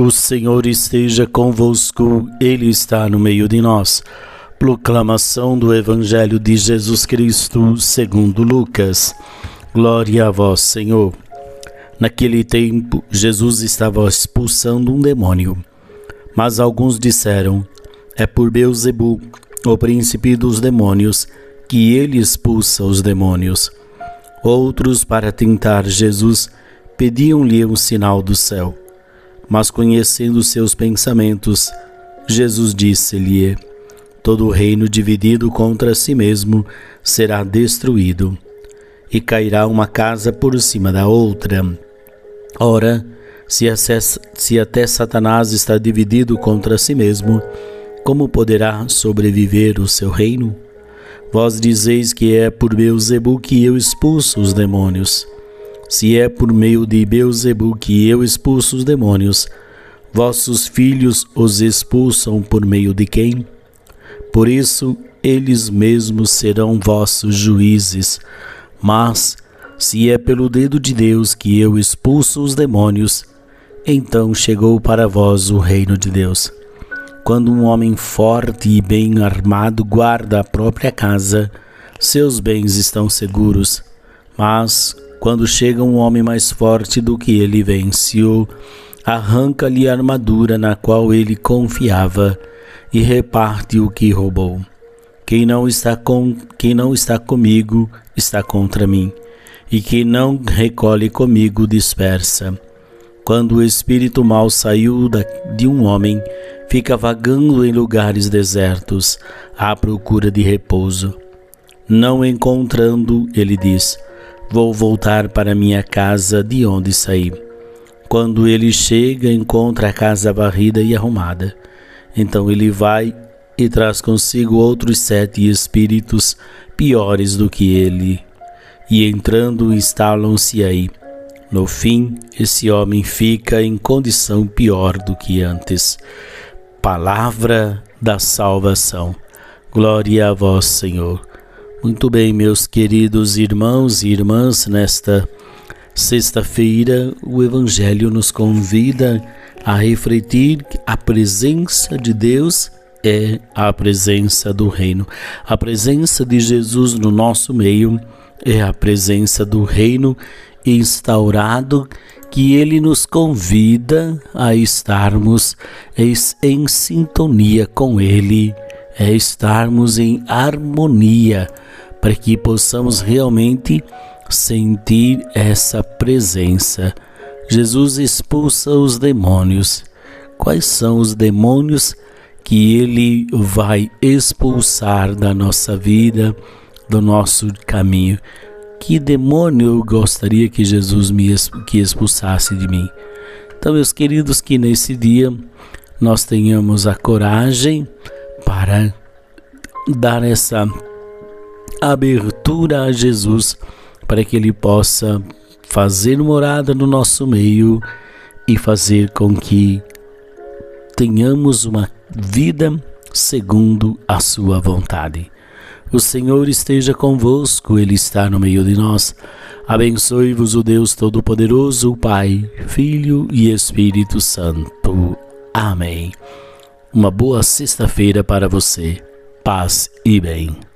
O Senhor esteja convosco, Ele está no meio de nós. Proclamação do Evangelho de Jesus Cristo, segundo Lucas. Glória a vós, Senhor. Naquele tempo, Jesus estava expulsando um demônio. Mas alguns disseram: É por Beuzebu, o príncipe dos demônios, que ele expulsa os demônios. Outros, para tentar Jesus, pediam-lhe um sinal do céu. Mas conhecendo seus pensamentos, Jesus disse-lhe: Todo reino dividido contra si mesmo será destruído, e cairá uma casa por cima da outra. Ora, se, até Satanás está dividido contra si mesmo, como poderá sobreviver o seu reino? Vós dizeis que é por Beuzebu que eu expulso os demônios. Se é por meio de Beuzebu que eu expulso os demônios, vossos filhos os expulsam por meio de quem? Por isso, eles mesmos serão vossos juízes. Mas, se é pelo dedo de Deus que eu expulso os demônios, então chegou para vós o reino de Deus. Quando um homem forte e bem armado guarda a própria casa, seus bens estão seguros. Mas, quando chega um homem mais forte do que ele venceu, arranca-lhe a armadura na qual ele confiava e reparte o que roubou. Quem não está com quem não está comigo está contra mim, e quem não recolhe comigo dispersa. Quando o espírito mau saiu de um homem, fica vagando em lugares desertos, à procura de repouso. Não encontrando, ele diz: Vou voltar para minha casa de onde saí. Quando ele chega, encontra a casa varrida e arrumada. Então ele vai e traz consigo outros sete espíritos piores do que ele. E entrando, instalam-se aí. No fim, esse homem fica em condição pior do que antes. Palavra da salvação. Glória a vós, Senhor. Muito bem, meus queridos irmãos e irmãs, nesta sexta-feira o Evangelho nos convida a refletir que a presença de Deus é a presença do Reino. A presença de Jesus no nosso meio é a presença do Reino instaurado que ele nos convida a estarmos em sintonia com ele, é estarmos em harmonia para que possamos realmente sentir essa presença. Jesus expulsa os demônios. Quais são os demônios que ele vai expulsar da nossa vida, do nosso caminho? Que demônio eu gostaria que Jesus me que expulsasse de mim? Então, meus queridos, que nesse dia nós tenhamos a coragem para dar essa abertura a Jesus para que Ele possa fazer morada no nosso meio e fazer com que tenhamos uma vida segundo a Sua vontade. O Senhor esteja convosco, Ele está no meio de nós. Abençoe-vos o Deus Todo-Poderoso, Pai, Filho e Espírito Santo. Amém. Uma boa sexta-feira para você. Paz e bem.